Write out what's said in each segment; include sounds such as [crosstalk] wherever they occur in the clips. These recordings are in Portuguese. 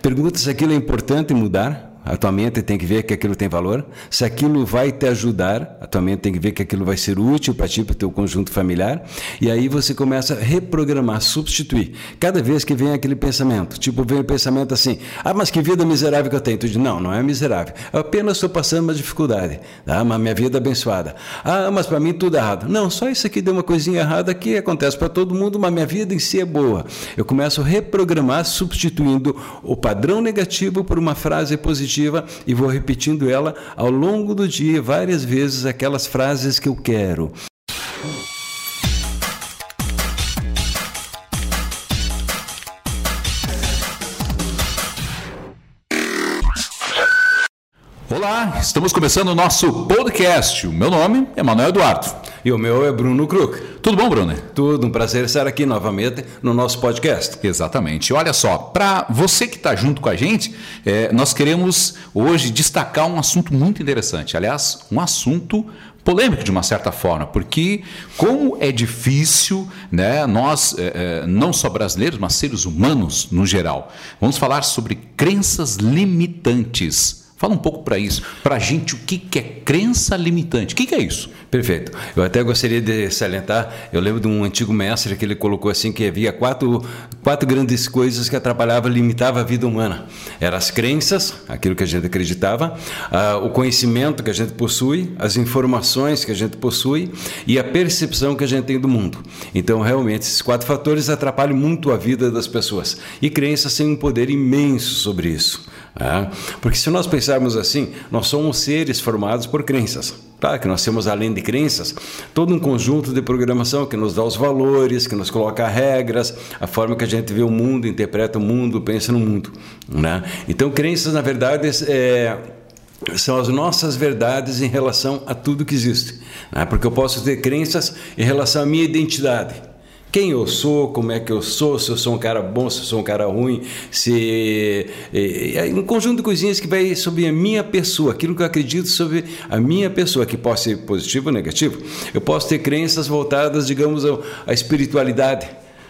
Pergunta se aquilo é importante mudar. A tua mente tem que ver que aquilo tem valor. Se aquilo vai te ajudar, a tua mente tem que ver que aquilo vai ser útil para ti, para o teu conjunto familiar. E aí você começa a reprogramar, substituir. Cada vez que vem aquele pensamento, tipo, vem o pensamento assim: ah, mas que vida miserável que eu tenho. Tu diz: não, não é miserável. Eu apenas estou passando uma dificuldade. Tá? Mas minha vida é abençoada. Ah, mas para mim tudo é errado. Não, só isso aqui deu uma coisinha errada que acontece para todo mundo, mas minha vida em si é boa. Eu começo a reprogramar, substituindo o padrão negativo por uma frase positiva e vou repetindo ela ao longo do dia várias vezes aquelas frases que eu quero. Estamos começando o nosso podcast. O meu nome é Manuel Eduardo. E o meu é Bruno Kruk. Tudo bom, Bruno? Tudo, um prazer estar aqui novamente no nosso podcast. Exatamente. Olha só, para você que está junto com a gente, é, nós queremos hoje destacar um assunto muito interessante. Aliás, um assunto polêmico de uma certa forma, porque como é difícil, né, nós, é, é não só brasileiros, mas seres humanos no geral, vamos falar sobre crenças limitantes. Fala um pouco para isso, para a gente, o que, que é crença limitante? O que, que é isso? Perfeito. Eu até gostaria de salientar, eu lembro de um antigo mestre que ele colocou assim que havia quatro, quatro grandes coisas que atrapalhavam, limitavam a vida humana. Eram as crenças, aquilo que a gente acreditava, uh, o conhecimento que a gente possui, as informações que a gente possui e a percepção que a gente tem do mundo. Então, realmente, esses quatro fatores atrapalham muito a vida das pessoas. E crenças têm um poder imenso sobre isso. É? Porque se nós pensarmos assim, nós somos seres formados por crenças. Claro que nós temos, além de crenças, todo um conjunto de programação que nos dá os valores, que nos coloca regras, a forma que a gente vê o mundo, interpreta o mundo, pensa no mundo. Né? Então, crenças, na verdade, é, são as nossas verdades em relação a tudo que existe. Né? Porque eu posso ter crenças em relação à minha identidade quem eu sou, como é que eu sou, se eu sou um cara bom, se eu sou um cara ruim, se um conjunto de coisinhas que vai sobre a minha pessoa, aquilo que eu acredito sobre a minha pessoa, que pode ser positivo ou negativo. Eu posso ter crenças voltadas, digamos, à espiritualidade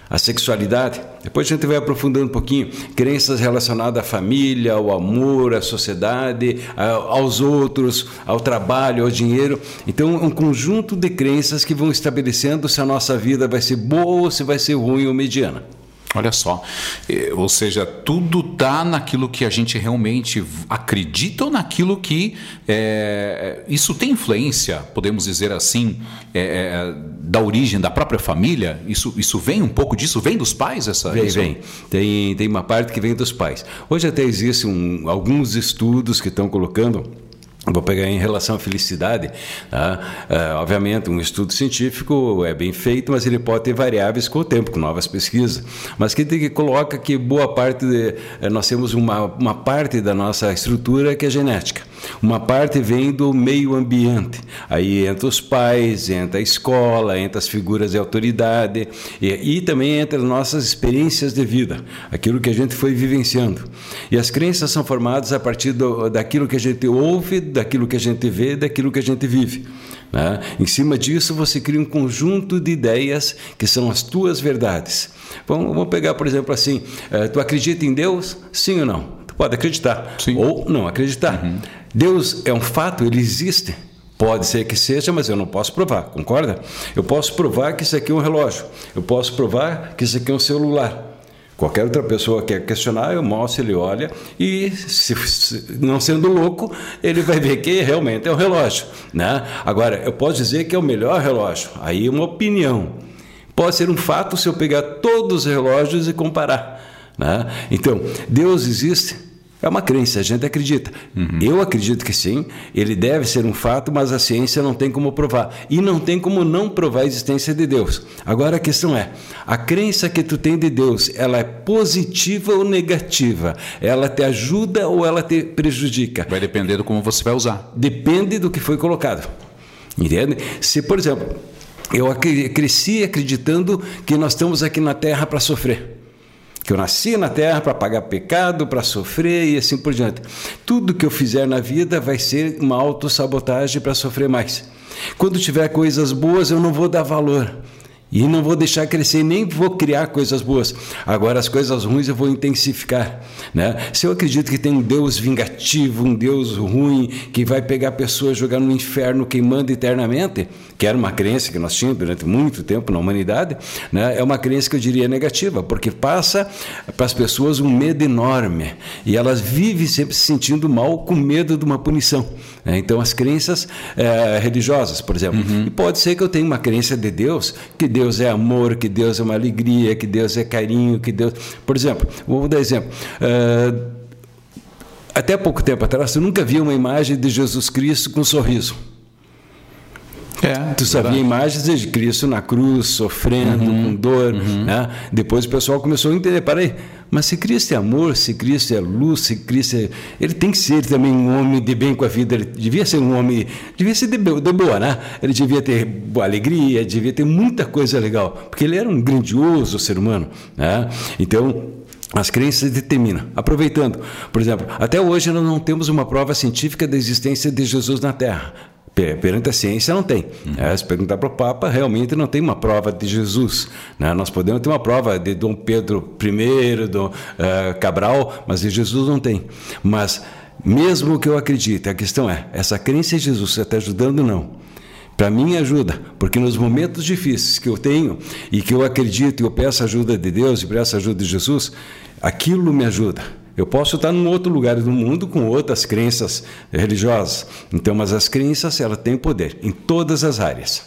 a sexualidade. Depois a gente vai aprofundando um pouquinho crenças relacionadas à família, ao amor, à sociedade, aos outros, ao trabalho, ao dinheiro. Então, um conjunto de crenças que vão estabelecendo se a nossa vida vai ser boa ou se vai ser ruim ou mediana. Olha só, é, ou seja, tudo está naquilo que a gente realmente acredita ou naquilo que é, isso tem influência, podemos dizer assim, é, é, da origem da própria família. Isso, isso vem um pouco disso, vem dos pais essa. Vem, vem. Tem, tem uma parte que vem dos pais. Hoje até existem um, alguns estudos que estão colocando Vou pegar em relação à felicidade. Tá? É, obviamente, um estudo científico é bem feito, mas ele pode ter variáveis com o tempo, com novas pesquisas. Mas que, que coloca que boa parte, de, é, nós temos uma, uma parte da nossa estrutura que é genética. Uma parte vem do meio ambiente. Aí entra os pais, entra a escola, entra as figuras de autoridade e, e também entra as nossas experiências de vida, aquilo que a gente foi vivenciando. E as crenças são formadas a partir do, daquilo que a gente ouve, daquilo que a gente vê, daquilo que a gente vive. Né? Em cima disso, você cria um conjunto de ideias que são as tuas verdades. Vamos, vamos pegar, por exemplo, assim: uh, tu acredita em Deus? Sim ou não? Tu pode acreditar Sim. ou não acreditar. Uhum. Deus é um fato, ele existe. Pode ser que seja, mas eu não posso provar, concorda? Eu posso provar que isso aqui é um relógio, eu posso provar que isso aqui é um celular. Qualquer outra pessoa quer questionar, eu mostro, ele olha e, se, não sendo louco, ele vai ver que realmente é um relógio. Né? Agora, eu posso dizer que é o melhor relógio, aí é uma opinião. Pode ser um fato se eu pegar todos os relógios e comparar. Né? Então, Deus existe, é uma crença, a gente acredita. Uhum. Eu acredito que sim, ele deve ser um fato, mas a ciência não tem como provar. E não tem como não provar a existência de Deus. Agora a questão é: a crença que tu tem de Deus, ela é positiva ou negativa? Ela te ajuda ou ela te prejudica? Vai depender do como você vai usar. Depende do que foi colocado. Entende? Se, por exemplo, eu cresci acreditando que nós estamos aqui na Terra para sofrer que eu nasci na terra para pagar pecado, para sofrer e assim por diante. Tudo que eu fizer na vida vai ser uma autossabotagem para sofrer mais. Quando tiver coisas boas, eu não vou dar valor. E não vou deixar crescer, nem vou criar coisas boas. Agora, as coisas ruins eu vou intensificar. Né? Se eu acredito que tem um Deus vingativo, um Deus ruim, que vai pegar pessoas, jogar no inferno, queimando eternamente, que era uma crença que nós tínhamos durante muito tempo na humanidade, né? é uma crença que eu diria negativa, porque passa para as pessoas um medo enorme. E elas vivem sempre se sentindo mal com medo de uma punição. Né? Então, as crenças é, religiosas, por exemplo. Uhum. E pode ser que eu tenha uma crença de Deus que Deus é amor, que Deus é uma alegria, que Deus é carinho, que Deus. Por exemplo, vou dar exemplo. Uh, até pouco tempo atrás, eu nunca vi uma imagem de Jesus Cristo com um sorriso. É, tu sabia verdade. imagens de Cristo na cruz, sofrendo, uhum, com dor. Uhum. Né? Depois o pessoal começou a entender: peraí, mas se Cristo é amor, se Cristo é luz, se Cristo é. Ele tem que ser também um homem de bem com a vida. Ele devia ser um homem. Devia ser de, de boa, né? Ele devia ter boa alegria, devia ter muita coisa legal. Porque ele era um grandioso ser humano. Né? Então, as crenças determinam. Aproveitando, por exemplo, até hoje nós não temos uma prova científica da existência de Jesus na Terra. Perante a ciência não tem. Uhum. É, se perguntar para o Papa, realmente não tem uma prova de Jesus. Né? Nós podemos ter uma prova de Dom Pedro I, do uh, Cabral, mas de Jesus não tem. Mas mesmo que eu acredite, a questão é, essa crença em Jesus está ajudando ou não? Para mim ajuda, porque nos momentos difíceis que eu tenho e que eu acredito e eu peço ajuda de Deus e peço ajuda de Jesus, aquilo me ajuda. Eu posso estar num outro lugar do mundo com outras crenças religiosas. Então, mas as crenças, ela tem poder em todas as áreas.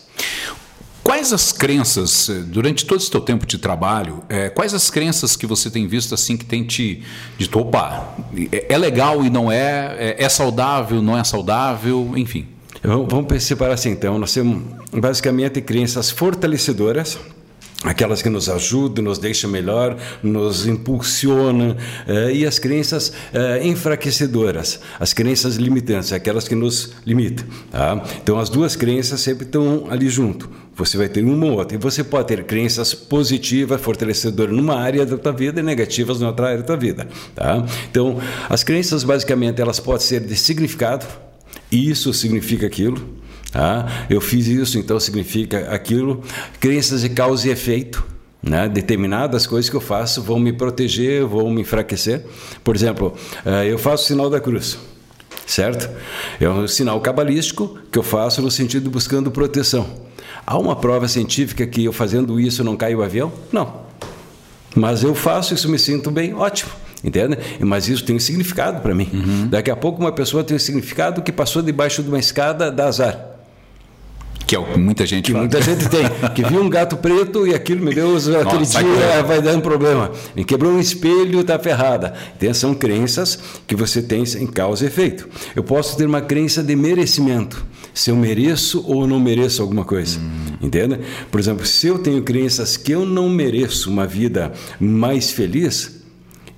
Quais as crenças, eh, durante todo esse teu tempo de trabalho, é, quais as crenças que você tem visto assim que tem te dito, opa, é, é legal e não é, é, é saudável, não é saudável, enfim? Vamos separar assim, então, nós temos basicamente crenças fortalecedoras, aquelas que nos ajudam, nos deixam melhor, nos impulsionam, eh, e as crenças eh, enfraquecedoras, as crenças limitantes, aquelas que nos limitam. Tá? Então, as duas crenças sempre estão ali junto. Você vai ter uma ou outra. E você pode ter crenças positivas, fortalecedoras numa área da tua vida e negativas na outra área da tua vida. Tá? Então, as crenças, basicamente, elas podem ser de significado, isso significa aquilo, ah, eu fiz isso, então significa aquilo. Crenças de causa e efeito. Né? Determinadas coisas que eu faço vão me proteger, vão me enfraquecer. Por exemplo, eh, eu faço o sinal da cruz, certo? É um sinal cabalístico que eu faço no sentido de buscando proteção. Há uma prova científica que eu fazendo isso não cai o avião? Não. Mas eu faço isso, me sinto bem, ótimo. Entende? Mas isso tem um significado para mim. Uhum. Daqui a pouco uma pessoa tem um significado que passou debaixo de uma escada da azar. Que é o que muita gente que fala. muita gente tem. Que viu um gato preto e aquilo, meu Deus, aquele Nossa, dia vai dando problema. Me quebrou um espelho, está ferrada. Então, são crenças que você tem em causa e efeito. Eu posso ter uma crença de merecimento. Se eu mereço ou não mereço alguma coisa. Hum. Entende? Por exemplo, se eu tenho crenças que eu não mereço uma vida mais feliz,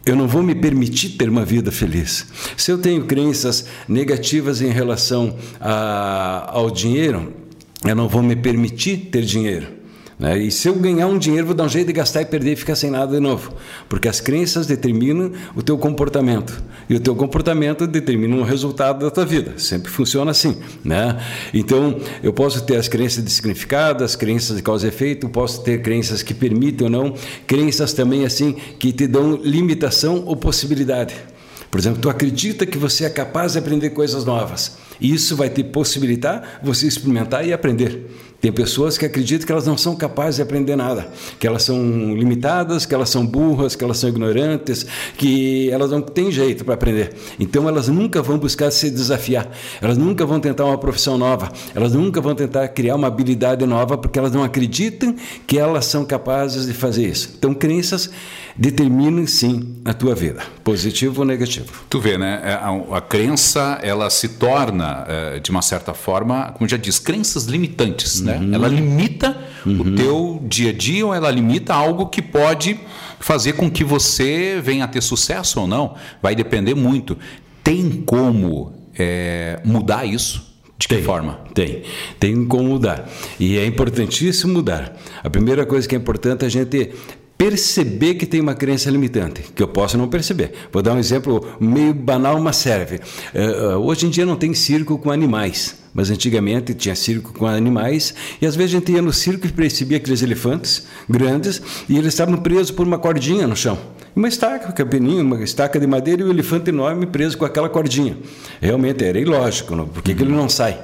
eu não vou me permitir ter uma vida feliz. Se eu tenho crenças negativas em relação a, ao dinheiro, eu não vou me permitir ter dinheiro. Né? E se eu ganhar um dinheiro, vou dar um jeito de gastar e perder e ficar sem nada de novo. Porque as crenças determinam o teu comportamento. E o teu comportamento determina o resultado da tua vida. Sempre funciona assim. Né? Então, eu posso ter as crenças de significado, as crenças de causa e efeito, posso ter crenças que permitem ou não, crenças também assim que te dão limitação ou possibilidade. Por exemplo, tu acredita que você é capaz de aprender coisas novas. E isso vai te possibilitar você experimentar e aprender. Tem pessoas que acreditam que elas não são capazes de aprender nada, que elas são limitadas, que elas são burras, que elas são ignorantes, que elas não têm jeito para aprender. Então elas nunca vão buscar se desafiar, elas nunca vão tentar uma profissão nova, elas nunca vão tentar criar uma habilidade nova porque elas não acreditam que elas são capazes de fazer isso. Então crenças determinam sim a tua vida, positivo ou negativo. Tu vê, né? É, a, a crença ela se torna é, de uma certa forma, como já diz, crenças limitantes, né? Uhum. Ela limita uhum. o teu dia a dia ou ela limita algo que pode fazer com que você venha a ter sucesso ou não. Vai depender muito. Tem como é, mudar isso? De que tem, forma? Tem. Tem como mudar. E é importantíssimo mudar. A primeira coisa que é importante é a gente perceber que tem uma crença limitante, que eu posso não perceber. Vou dar um exemplo meio banal, mas serve. Uh, hoje em dia não tem circo com animais. Mas antigamente tinha circo com animais, e às vezes a gente ia no circo e percebia aqueles elefantes grandes, e eles estavam presos por uma cordinha no chão. Uma estaca, um capininho, uma estaca de madeira e um elefante enorme preso com aquela cordinha. Realmente era ilógico, não? que ele não sai?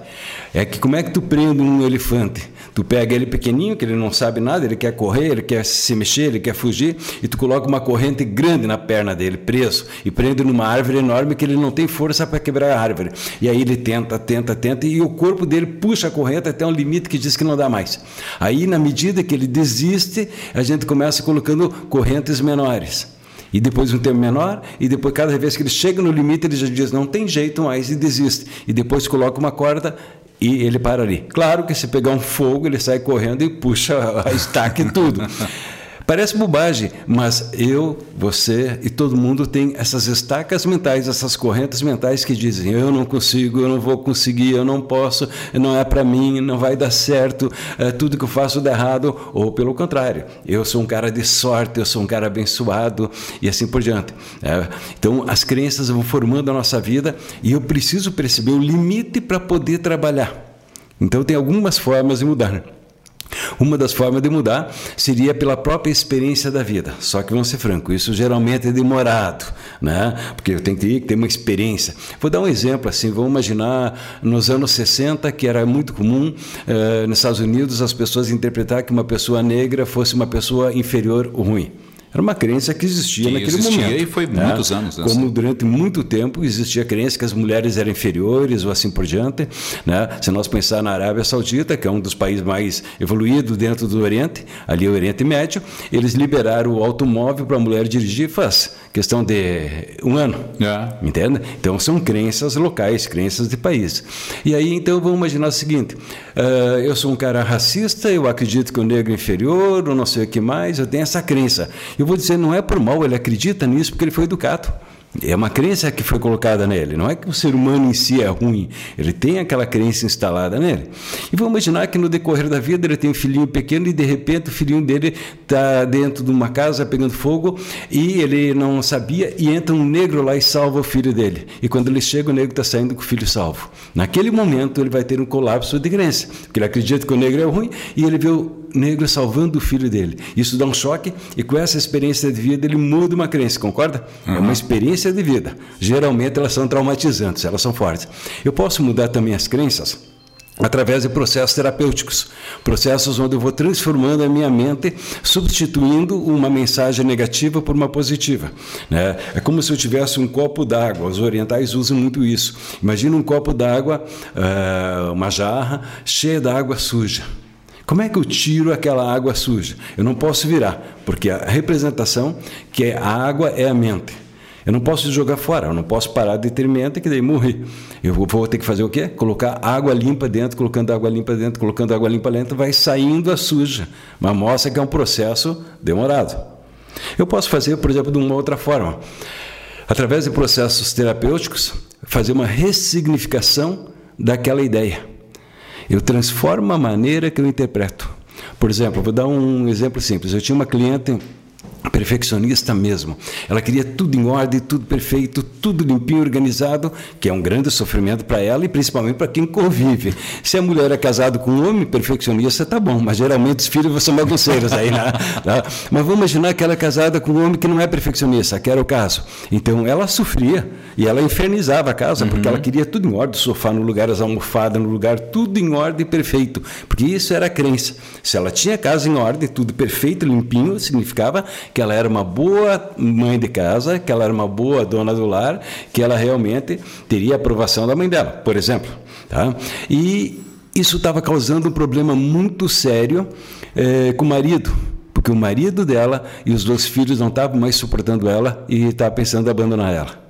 É que como é que tu prende um elefante? Tu pega ele pequenininho, que ele não sabe nada, ele quer correr, ele quer se mexer, ele quer fugir, e tu coloca uma corrente grande na perna dele, preso, e prende numa árvore enorme que ele não tem força para quebrar a árvore. E aí ele tenta, tenta, tenta, e o corpo dele puxa a corrente até um limite que diz que não dá mais. Aí, na medida que ele desiste, a gente começa colocando correntes menores. E depois um tempo menor, e depois cada vez que ele chega no limite, ele já diz, não tem jeito mais, e desiste. E depois coloca uma corda e ele para ali. Claro que se pegar um fogo, ele sai correndo e puxa [laughs] a estaca e tudo. Parece bobagem, mas eu, você e todo mundo tem essas estacas mentais, essas correntes mentais que dizem: eu não consigo, eu não vou conseguir, eu não posso, não é para mim, não vai dar certo, é, tudo que eu faço dá errado. Ou pelo contrário, eu sou um cara de sorte, eu sou um cara abençoado e assim por diante. É, então as crenças vão formando a nossa vida e eu preciso perceber o limite para poder trabalhar. Então tem algumas formas de mudar. Uma das formas de mudar seria pela própria experiência da vida. Só que vamos ser franco, isso geralmente é demorado, né? Porque tenho que ter uma experiência. Vou dar um exemplo assim, vamos imaginar nos anos 60 que era muito comum eh, nos Estados Unidos as pessoas interpretar que uma pessoa negra fosse uma pessoa inferior ou ruim. Era uma crença que existia que naquele existia momento. e foi né? muitos anos. Né? Como durante muito tempo existia a crença que as mulheres eram inferiores ou assim por diante. Né? Se nós pensar na Arábia Saudita, que é um dos países mais evoluídos dentro do Oriente, ali é o Oriente Médio, eles liberaram o automóvel para a mulher dirigir faz questão de um ano. É. Entende? Então são crenças locais, crenças de país. E aí então vamos imaginar o seguinte: uh, eu sou um cara racista, eu acredito que o negro é inferior, ou não sei o que mais, eu tenho essa crença. Eu vou dizer, não é por mal, ele acredita nisso porque ele foi educado. É uma crença que foi colocada nele. Não é que o ser humano em si é ruim. Ele tem aquela crença instalada nele. E vamos imaginar que no decorrer da vida ele tem um filhinho pequeno e de repente o filhinho dele está dentro de uma casa pegando fogo e ele não sabia e entra um negro lá e salva o filho dele. E quando ele chega, o negro está saindo com o filho salvo. Naquele momento ele vai ter um colapso de crença. Porque ele acredita que o negro é ruim e ele vê o negro salvando o filho dele. Isso dá um choque e com essa experiência de vida ele muda uma crença, concorda? Uhum. É uma experiência de vida. Geralmente elas são traumatizantes, elas são fortes. Eu posso mudar também as crenças através de processos terapêuticos, processos onde eu vou transformando a minha mente, substituindo uma mensagem negativa por uma positiva. Né? É como se eu tivesse um copo d'água. Os orientais usam muito isso. Imagina um copo d'água, uh, uma jarra cheia d'água suja. Como é que eu tiro aquela água suja? Eu não posso virar, porque a representação que é a água é a mente. Eu não posso jogar fora, eu não posso parar de ter mente que daí morrer. Eu vou ter que fazer o quê? Colocar água limpa dentro, colocando água limpa dentro, colocando água limpa dentro, vai saindo a suja. Mas mostra que é um processo demorado. Eu posso fazer, por exemplo, de uma outra forma. Através de processos terapêuticos, fazer uma ressignificação daquela ideia. Eu transformo a maneira que eu interpreto. Por exemplo, vou dar um exemplo simples. Eu tinha uma cliente perfeccionista mesmo. Ela queria tudo em ordem, tudo perfeito, tudo limpinho, organizado, que é um grande sofrimento para ela e principalmente para quem convive. Se a mulher é casada com um homem perfeccionista, tá bom, mas geralmente os filhos são bagunceiros aí, né? [laughs] Tá? Mas vamos imaginar que ela é casada com um homem que não é perfeccionista, que era o caso. Então ela sofria e ela infernizava a casa uhum. porque ela queria tudo em ordem, o sofá no lugar, as almofadas no lugar, tudo em ordem perfeito, porque isso era a crença. Se ela tinha a casa em ordem, tudo perfeito, limpinho, significava que ela era uma boa mãe de casa, que ela era uma boa dona do lar, que ela realmente teria a aprovação da mãe dela, por exemplo. Tá? E isso estava causando um problema muito sério é, com o marido, porque o marido dela e os dois filhos não estavam mais suportando ela e estava pensando em abandonar ela.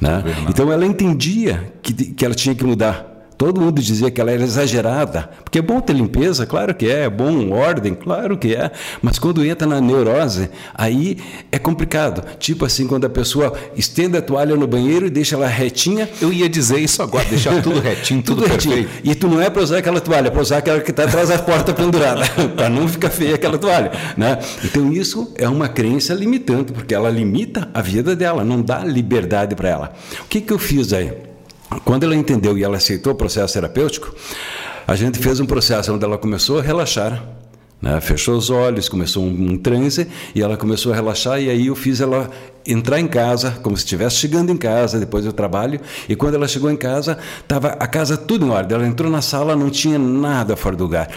Né? Então ela entendia que, que ela tinha que mudar. Todo mundo dizia que ela era exagerada, porque é bom ter limpeza, claro que é, é bom ordem, claro que é, mas quando entra na neurose, aí é complicado. Tipo assim, quando a pessoa estende a toalha no banheiro e deixa ela retinha. Eu ia dizer isso agora, deixar tudo [laughs] retinho, tudo, tudo retinho. Perfeito. E tu não é para usar aquela toalha, é para usar aquela que está atrás da porta pendurada, [laughs] para não ficar feia aquela toalha. Né? Então isso é uma crença limitante, porque ela limita a vida dela, não dá liberdade para ela. O que, que eu fiz aí? Quando ela entendeu e ela aceitou o processo terapêutico, a gente fez um processo onde ela começou a relaxar, né? fechou os olhos, começou um, um, transe e ela começou a relaxar. E aí eu fiz ela entrar em casa, como se estivesse chegando em casa depois do trabalho. E quando ela chegou em casa, estava a casa tudo em ordem. Ela entrou na sala, não tinha nada fora do lugar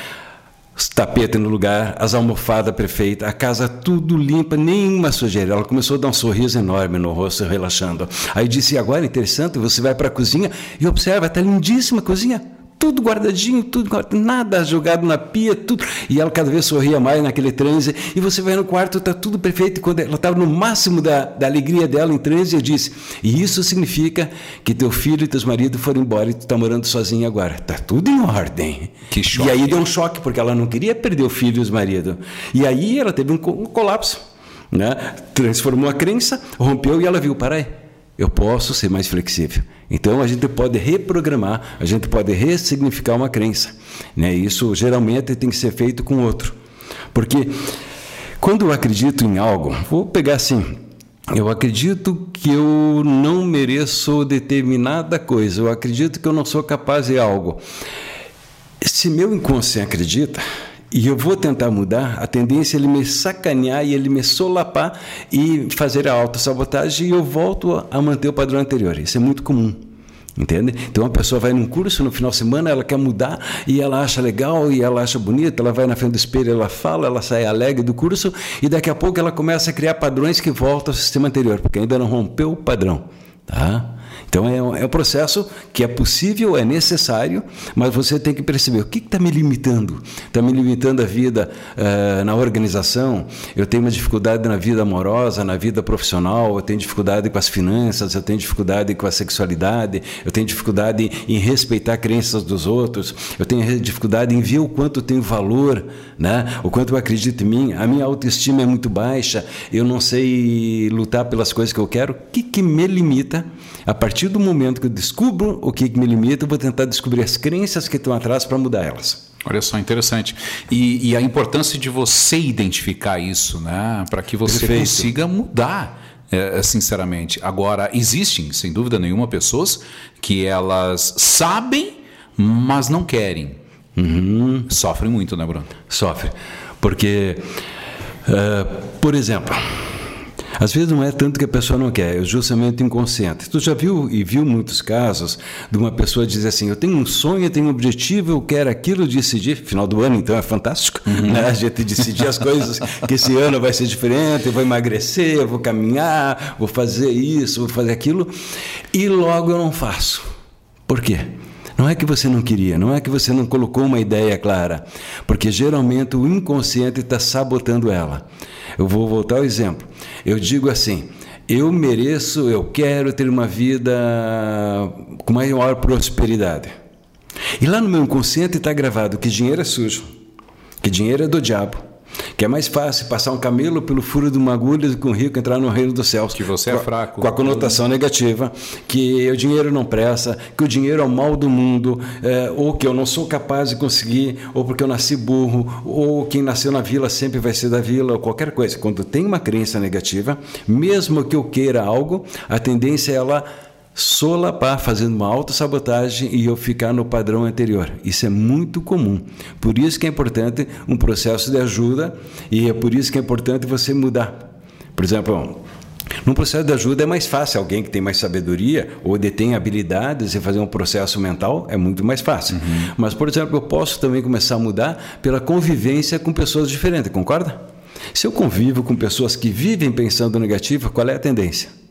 os tapetes no lugar, as almofadas perfeitas, a casa tudo limpa, nenhuma sujeira. Ela começou a dar um sorriso enorme no rosto, relaxando. Aí disse: agora interessante, você vai para a cozinha e observa, está lindíssima a cozinha tudo guardadinho, tudo nada jogado na pia, tudo. E ela cada vez sorria mais naquele transe. E você vai no quarto, está tudo perfeito. E quando ela estava no máximo da, da alegria dela em transe, eu disse: E isso significa que teu filho e teus maridos foram embora e tu está morando sozinho agora. Está tudo em ordem. Que choque. E aí deu um choque, porque ela não queria perder o filho e os maridos. E aí ela teve um, um colapso. Né? Transformou a crença, rompeu e ela viu: para aí eu posso ser mais flexível. Então a gente pode reprogramar, a gente pode ressignificar uma crença. Né? Isso geralmente tem que ser feito com outro. Porque quando eu acredito em algo, vou pegar assim, eu acredito que eu não mereço determinada coisa, eu acredito que eu não sou capaz de algo. Se meu inconsciente acredita, e eu vou tentar mudar, a tendência é ele me sacanear e ele me solapar e fazer a autossabotagem e eu volto a manter o padrão anterior. Isso é muito comum. Entende? Então a pessoa vai num curso no final de semana, ela quer mudar e ela acha legal e ela acha bonita, ela vai na frente do espelho, ela fala, ela sai alegre do curso e daqui a pouco ela começa a criar padrões que voltam ao sistema anterior, porque ainda não rompeu o padrão. Tá? Então é é um processo que é possível, é necessário, mas você tem que perceber o que está me limitando. Está me limitando a vida uh, na organização, eu tenho uma dificuldade na vida amorosa, na vida profissional, eu tenho dificuldade com as finanças, eu tenho dificuldade com a sexualidade, eu tenho dificuldade em respeitar crenças dos outros, eu tenho dificuldade em ver o quanto eu tenho valor, né? o quanto eu acredito em mim, a minha autoestima é muito baixa, eu não sei lutar pelas coisas que eu quero. O que, que me limita a partir partir do momento que eu descubro o que me limita, eu vou tentar descobrir as crenças que estão atrás para mudar elas. Olha só, interessante. E, e, a importância de você identificar isso, né? Para que você Perfeito. consiga mudar. É, sinceramente. Agora, existem, sem dúvida nenhuma, pessoas que elas sabem, mas não querem. Uhum. Sofrem muito, né, Bruno? Sofre. Porque, uh, por exemplo, às vezes não é tanto que a pessoa não quer, é justamente inconsciente. Tu já viu e viu muitos casos de uma pessoa dizer assim: Eu tenho um sonho, eu tenho um objetivo, eu quero aquilo, decidir. Final do ano, então é fantástico, uhum. né? A gente decidir as coisas, que esse ano vai ser diferente, eu vou emagrecer, eu vou caminhar, vou fazer isso, vou fazer aquilo, e logo eu não faço. Por quê? Não é que você não queria, não é que você não colocou uma ideia clara, porque geralmente o inconsciente está sabotando ela. Eu vou voltar ao exemplo. Eu digo assim: eu mereço, eu quero ter uma vida com maior prosperidade. E lá no meu inconsciente está gravado que dinheiro é sujo, que dinheiro é do diabo que é mais fácil passar um camelo pelo furo de uma agulha do que um rico entrar no reino dos céus. Que você é fraco. Com a conotação negativa, que o dinheiro não presta, que o dinheiro é o mal do mundo, é, ou que eu não sou capaz de conseguir, ou porque eu nasci burro, ou quem nasceu na vila sempre vai ser da vila, ou qualquer coisa. Quando tem uma crença negativa, mesmo que eu queira algo, a tendência é ela solapar, fazendo uma autossabotagem e eu ficar no padrão anterior. Isso é muito comum. Por isso que é importante um processo de ajuda e é por isso que é importante você mudar. Por exemplo, num processo de ajuda é mais fácil, alguém que tem mais sabedoria ou detém habilidades e fazer um processo mental é muito mais fácil. Uhum. Mas, por exemplo, eu posso também começar a mudar pela convivência com pessoas diferentes, concorda? Se eu convivo com pessoas que vivem pensando negativo, qual é a tendência?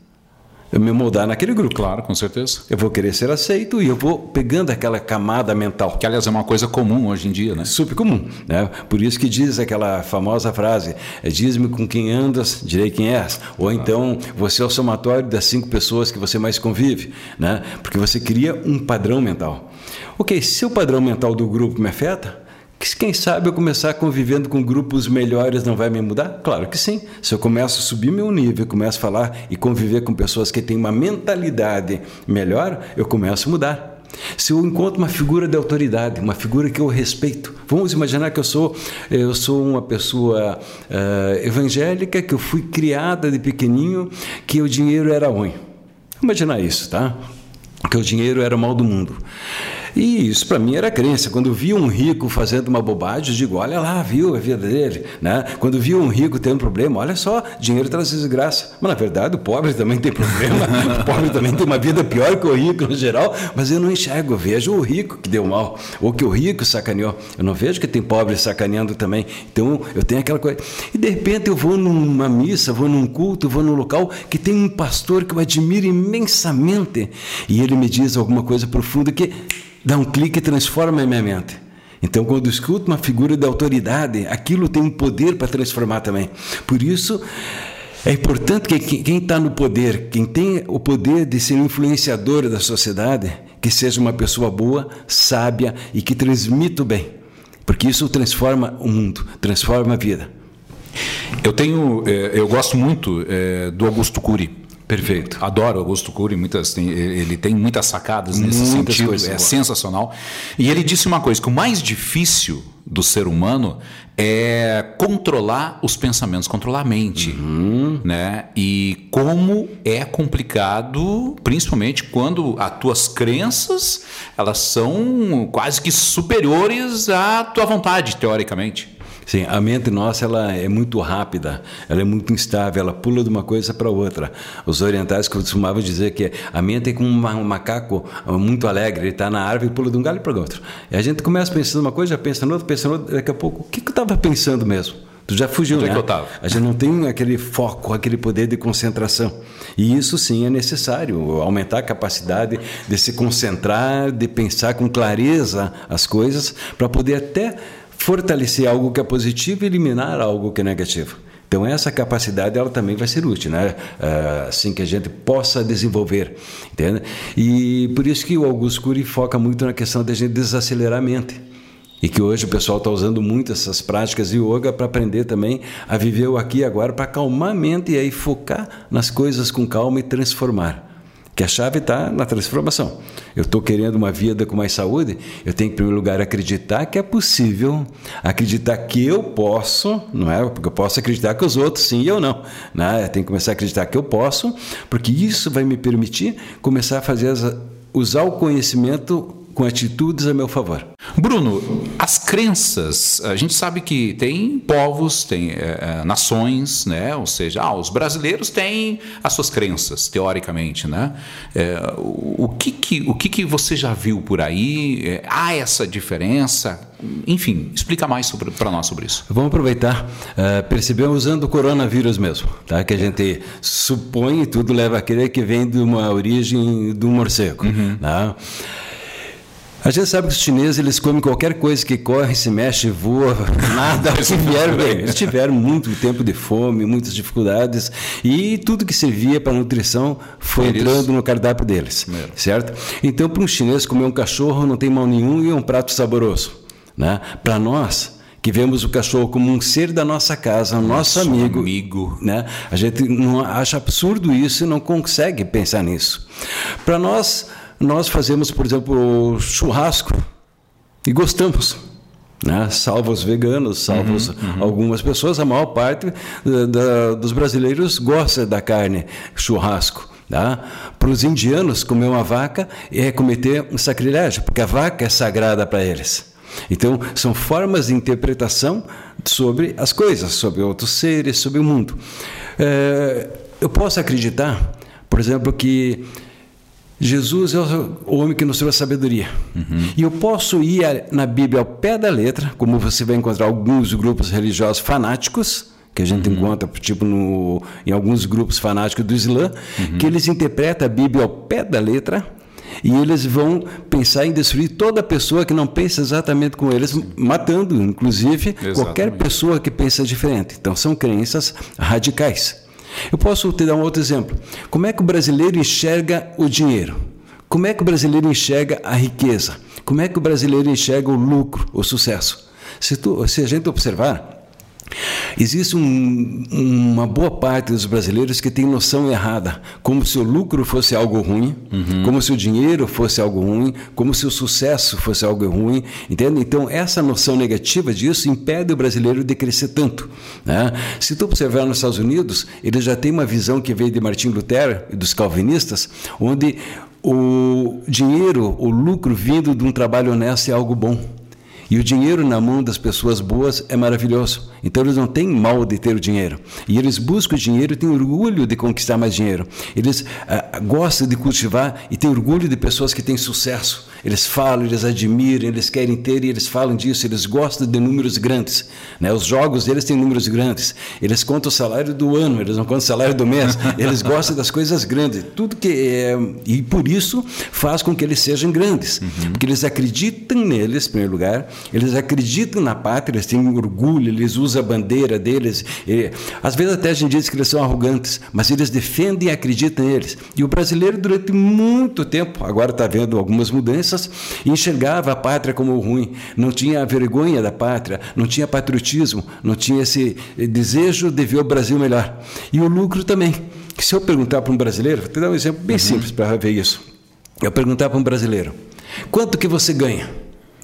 Me moldar naquele grupo. Claro, com certeza. Eu vou querer ser aceito e eu vou pegando aquela camada mental. Que, aliás, é uma coisa comum hoje em dia, né? Super comum. Né? Por isso que diz aquela famosa frase: é, diz-me com quem andas, direi quem és. Ou então, você é o somatório das cinco pessoas que você mais convive. Né? Porque você cria um padrão mental. Ok, se o padrão mental do grupo me afeta, quem sabe eu começar convivendo com grupos melhores não vai me mudar? Claro que sim. Se eu começo a subir meu nível, começo a falar e conviver com pessoas que têm uma mentalidade melhor, eu começo a mudar. Se eu encontro uma figura de autoridade, uma figura que eu respeito, vamos imaginar que eu sou eu sou uma pessoa uh, evangélica que eu fui criada de pequenininho, que o dinheiro era ruim. Imaginar isso, tá? que o dinheiro era o mal do mundo. E isso para mim era crença. Quando via um rico fazendo uma bobagem, eu digo, olha lá, viu a vida dele. Né? Quando via um rico tendo problema, olha só, dinheiro traz desgraça. Mas na verdade o pobre também tem problema, [laughs] o pobre também tem uma vida pior que o rico no geral, mas eu não enxergo, eu vejo o rico que deu mal, ou que o rico sacaneou. Eu não vejo que tem pobre sacaneando também. Então eu tenho aquela coisa. E de repente eu vou numa missa, vou num culto, vou num local que tem um pastor que eu admiro imensamente e ele me diz alguma coisa profunda que dá um clique e transforma a minha mente. Então, quando escuto uma figura de autoridade, aquilo tem um poder para transformar também. Por isso, é importante que quem está no poder, quem tem o poder de ser influenciador da sociedade, que seja uma pessoa boa, sábia e que transmita o bem. Porque isso transforma o mundo, transforma a vida. Eu tenho, eh, eu gosto muito eh, do Augusto Cury. Perfeito. Adoro Augusto Cury, muitas, ele tem muitas sacadas nesse muitas sentido, é boas. sensacional. E ele disse uma coisa, que o mais difícil do ser humano é controlar os pensamentos, controlar a mente, uhum. né? E como é complicado, principalmente quando as tuas crenças, elas são quase que superiores à tua vontade, teoricamente. Sim, a mente nossa ela é muito rápida, ela é muito instável, ela pula de uma coisa para outra. Os orientais costumavam dizer que a mente é como um macaco muito alegre, ele está na árvore e pula de um galho para outro. E a gente começa pensando uma coisa, já pensa no outro, pensa no outro, daqui a pouco, o que, que eu estava pensando mesmo? Tu já fugiu, Onde é né? É que eu A gente não tem aquele foco, aquele poder de concentração. E isso sim é necessário, aumentar a capacidade de se concentrar, de pensar com clareza as coisas, para poder até fortalecer algo que é positivo e eliminar algo que é negativo. Então essa capacidade ela também vai ser útil, né? Ah, assim que a gente possa desenvolver, entende? E por isso que o Augusto Cury foca muito na questão da gente desacelerar a mente. E que hoje o pessoal está usando muito essas práticas de yoga para aprender também a viver o aqui e agora, para acalmar a mente e aí focar nas coisas com calma e transformar. A chave está na transformação. Eu estou querendo uma vida com mais saúde, eu tenho que, em primeiro lugar, acreditar que é possível, acreditar que eu posso, não é? Porque eu posso acreditar que os outros sim e eu não. Né? Eu tenho que começar a acreditar que eu posso, porque isso vai me permitir começar a fazer as, usar o conhecimento com atitudes a meu favor. Bruno, as crenças, a gente sabe que tem povos, tem é, nações, né? Ou seja, ah, os brasileiros têm as suas crenças, teoricamente, né? É, o, o, que que, o que que você já viu por aí? É, há essa diferença? Enfim, explica mais para nós sobre isso. Vamos aproveitar, uh, percebemos usando o coronavírus mesmo, tá? Que a gente supõe, tudo leva a crer que vem de uma origem do morcego, uhum. tá? A gente sabe que os chineses eles comem qualquer coisa que corre, se mexe, voa, [laughs] nada. Eles tiveram, eles tiveram muito tempo de fome, muitas dificuldades e tudo que servia para nutrição foi Eles... entrando no cardápio deles, certo? Então, para um chinês comer um cachorro não tem mal nenhum e é um prato saboroso, né? Para nós que vemos o cachorro como um ser da nossa casa, nosso, nosso amigo, amigo, né? A gente não acha absurdo isso e não consegue pensar nisso. Para nós nós fazemos, por exemplo, churrasco e gostamos. Né? Salvo os veganos, salvo uhum, uhum. algumas pessoas, a maior parte da, da, dos brasileiros gosta da carne churrasco. Tá? Para os indianos, comer uma vaca é cometer um sacrilégio, porque a vaca é sagrada para eles. Então, são formas de interpretação sobre as coisas, sobre outros seres, sobre o mundo. É, eu posso acreditar, por exemplo, que Jesus é o homem que nos trouxe sabedoria. Uhum. E eu posso ir na Bíblia ao pé da letra, como você vai encontrar alguns grupos religiosos fanáticos, que a gente uhum. encontra tipo no, em alguns grupos fanáticos do Islã, uhum. que eles interpretam a Bíblia ao pé da letra e eles vão pensar em destruir toda pessoa que não pensa exatamente como eles, matando, inclusive, exatamente. qualquer pessoa que pensa diferente. Então, são crenças radicais. Eu posso te dar um outro exemplo. Como é que o brasileiro enxerga o dinheiro? Como é que o brasileiro enxerga a riqueza? Como é que o brasileiro enxerga o lucro, o sucesso? Se, tu, se a gente observar, Existe um, uma boa parte dos brasileiros que tem noção errada, como se o lucro fosse algo ruim, uhum. como se o dinheiro fosse algo ruim, como se o sucesso fosse algo ruim, entende? Então essa noção negativa disso impede o brasileiro de crescer tanto. Né? Se tu observar nos Estados Unidos, eles já têm uma visão que veio de Martin Lutero e dos calvinistas, onde o dinheiro, o lucro vindo de um trabalho honesto é algo bom. E o dinheiro na mão das pessoas boas é maravilhoso. Então eles não têm mal de ter o dinheiro. E eles buscam o dinheiro e têm orgulho de conquistar mais dinheiro. Eles ah, gostam de cultivar e têm orgulho de pessoas que têm sucesso. Eles falam, eles admiram, eles querem ter e eles falam disso. Eles gostam de números grandes. Né? Os jogos deles têm números grandes. Eles contam o salário do ano, eles não contam o salário do mês. Eles [laughs] gostam das coisas grandes. Tudo que é, e por isso faz com que eles sejam grandes, uhum. porque eles acreditam neles, em primeiro lugar, eles acreditam na pátria, eles têm orgulho, eles usam a bandeira deles. E, às vezes até a gente diz que eles são arrogantes, mas eles defendem e acreditam neles. E o brasileiro, durante muito tempo, agora está vendo algumas mudanças, enxergava a pátria como ruim, não tinha vergonha da pátria, não tinha patriotismo, não tinha esse desejo de ver o Brasil melhor. E o lucro também. Se eu perguntar para um brasileiro, vou te dar um exemplo bem uhum. simples para ver isso. Eu perguntar para um brasileiro, quanto que você ganha?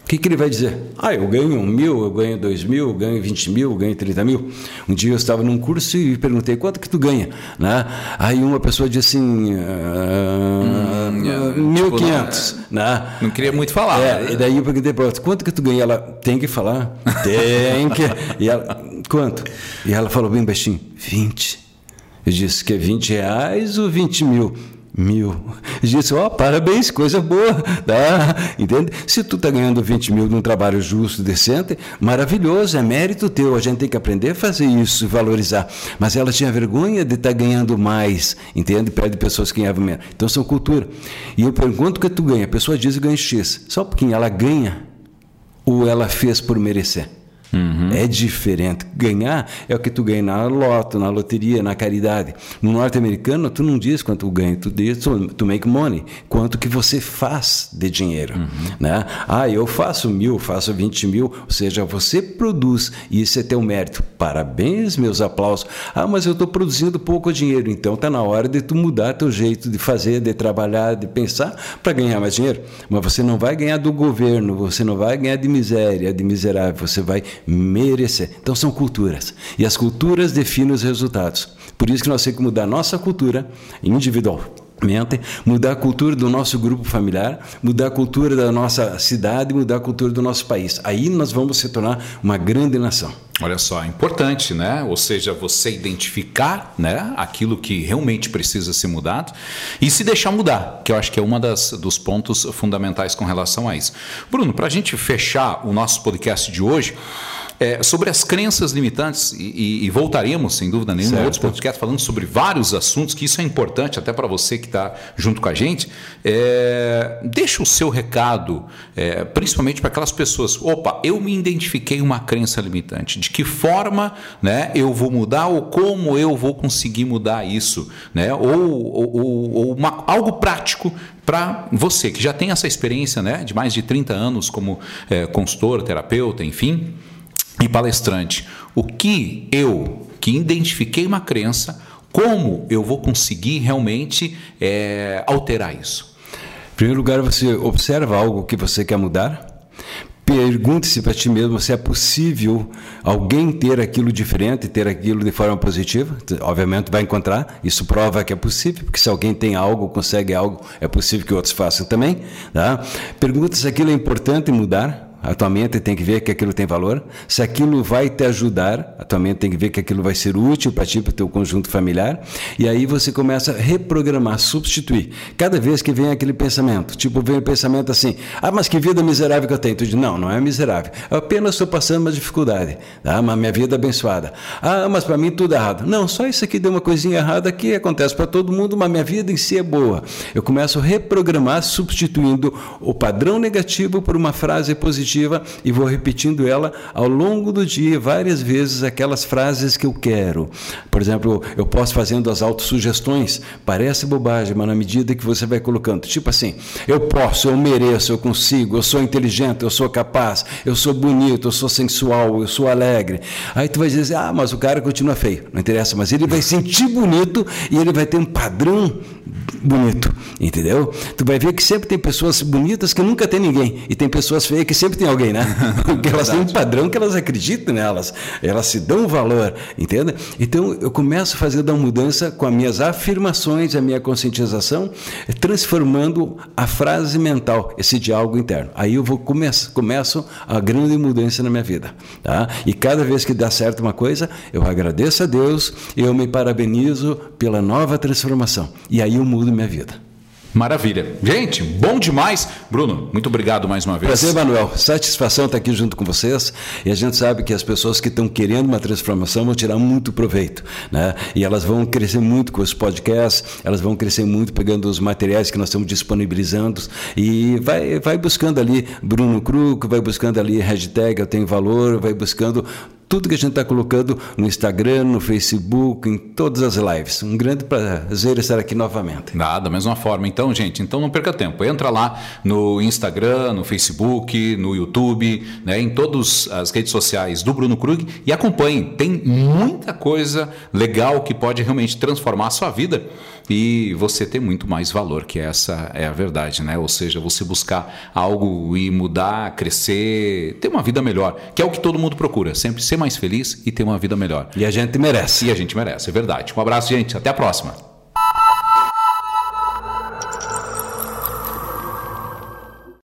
O que, que, ele vai dizer? Ah, eu ganho um mil, eu ganho dois mil, eu ganho vinte mil, eu ganho trinta mil. Um dia eu estava num curso e perguntei quanto que tu ganha, né? Aí uma pessoa disse assim, ah, hum, mil quinhentos, né? Não queria muito falar. É, né? E daí eu perguntei para ela, quanto que tu ganha? Ela tem que falar, tem que. E ela, quanto? E ela falou bem baixinho, vinte. Eu disse que é vinte reais ou vinte mil? Mil. Disse, ó, oh, parabéns, coisa boa, tá? Entende? Se tu tá ganhando 20 mil num trabalho justo, decente, maravilhoso, é mérito teu, a gente tem que aprender a fazer isso, valorizar. Mas ela tinha vergonha de estar tá ganhando mais, entende? Perde pessoas que ganhavam menos. Então são cultura. E eu pergunto que tu ganha, a pessoa diz que ganha X. Só porque ela ganha ou ela fez por merecer? Uhum. É diferente. Ganhar é o que tu ganha na loto, na loteria, na caridade. No norte-americano, tu não diz quanto tu ganha, tu diz tu make money, quanto que você faz de dinheiro. Uhum. Né? Ah, eu faço mil, faço 20 mil, ou seja, você produz e isso é teu mérito. Parabéns, meus aplausos. Ah, mas eu estou produzindo pouco dinheiro, então tá na hora de tu mudar teu jeito de fazer, de trabalhar, de pensar para ganhar mais dinheiro. Mas você não vai ganhar do governo, você não vai ganhar de miséria, de miserável, você vai merecer. Então são culturas. E as culturas definem os resultados. Por isso que nós temos que mudar a nossa cultura individual mudar a cultura do nosso grupo familiar, mudar a cultura da nossa cidade, mudar a cultura do nosso país. Aí nós vamos se tornar uma grande nação. Olha só, importante, né? Ou seja, você identificar, né, aquilo que realmente precisa ser mudado e se deixar mudar, que eu acho que é das dos pontos fundamentais com relação a isso. Bruno, para a gente fechar o nosso podcast de hoje, é, sobre as crenças limitantes, e, e, voltaremos, sem dúvida nenhuma, em outros podcasts falando sobre vários assuntos, que isso é importante até para você que está junto com a gente. É, deixa o seu recado, é, principalmente para aquelas pessoas. Opa, eu me identifiquei uma crença limitante. De que forma né, eu vou mudar ou como eu vou conseguir mudar isso? Né? Ou, ou, ou uma, algo prático para você que já tem essa experiência né, de mais de 30 anos como é, consultor, terapeuta, enfim e palestrante, o que eu, que identifiquei uma crença, como eu vou conseguir realmente é, alterar isso? Em primeiro lugar, você observa algo que você quer mudar. Pergunte-se para ti mesmo se é possível alguém ter aquilo diferente, ter aquilo de forma positiva. Obviamente vai encontrar, isso prova que é possível, porque se alguém tem algo, consegue algo, é possível que outros façam também. Tá? Pergunta se aquilo é importante mudar, a tua mente tem que ver que aquilo tem valor. Se aquilo vai te ajudar, a tua mente tem que ver que aquilo vai ser útil para ti, para o teu conjunto familiar. E aí você começa a reprogramar, substituir. Cada vez que vem aquele pensamento, tipo, vem o pensamento assim: ah, mas que vida miserável que eu tenho. Tu diz: não, não é miserável. Eu apenas estou passando uma dificuldade. Tá? Mas minha vida é abençoada. Ah, mas para mim tudo é errado. Não, só isso aqui deu uma coisinha errada que acontece para todo mundo, mas minha vida em si é boa. Eu começo a reprogramar, substituindo o padrão negativo por uma frase positiva positiva e vou repetindo ela ao longo do dia, várias vezes, aquelas frases que eu quero. Por exemplo, eu posso fazendo as autossugestões, parece bobagem, mas na medida que você vai colocando, tipo assim, eu posso, eu mereço, eu consigo, eu sou inteligente, eu sou capaz, eu sou bonito, eu sou sensual, eu sou alegre. Aí tu vai dizer, ah, mas o cara continua feio, não interessa, mas ele vai sentir bonito e ele vai ter um padrão bonito, entendeu? Tu vai ver que sempre tem pessoas bonitas que nunca tem ninguém e tem pessoas feias que sempre tem alguém, né? [laughs] Porque elas têm um padrão que elas acreditam nelas, elas se dão valor, entende? Então eu começo a fazer uma mudança com as minhas afirmações, a minha conscientização, transformando a frase mental, esse diálogo interno. Aí eu vou começo, começo a grande mudança na minha vida, tá? E cada vez que dá certo uma coisa, eu agradeço a Deus, eu me parabenizo pela nova transformação. E aí eu mudo minha vida. Maravilha. Gente, bom demais. Bruno, muito obrigado mais uma vez. Prazer, Manuel. Satisfação estar aqui junto com vocês. E a gente sabe que as pessoas que estão querendo uma transformação vão tirar muito proveito. Né? E elas vão crescer muito com os podcasts, elas vão crescer muito pegando os materiais que nós estamos disponibilizando. E vai, vai buscando ali Bruno Krug, vai buscando ali hashtag Eu Tenho Valor, vai buscando tudo que a gente está colocando no Instagram, no Facebook, em todas as lives. Um grande prazer estar aqui novamente. Nada, da mesma forma. Então, gente, então não perca tempo. Entra lá no Instagram, no Facebook, no YouTube, né, em todas as redes sociais do Bruno Krug e acompanhe. Tem muita coisa legal que pode realmente transformar a sua vida e você ter muito mais valor, que essa é a verdade, né? Ou seja, você buscar algo e mudar, crescer, ter uma vida melhor, que é o que todo mundo procura, sempre ser mais feliz e ter uma vida melhor. E a gente merece. E a gente merece, é verdade. Um abraço, gente. Até a próxima.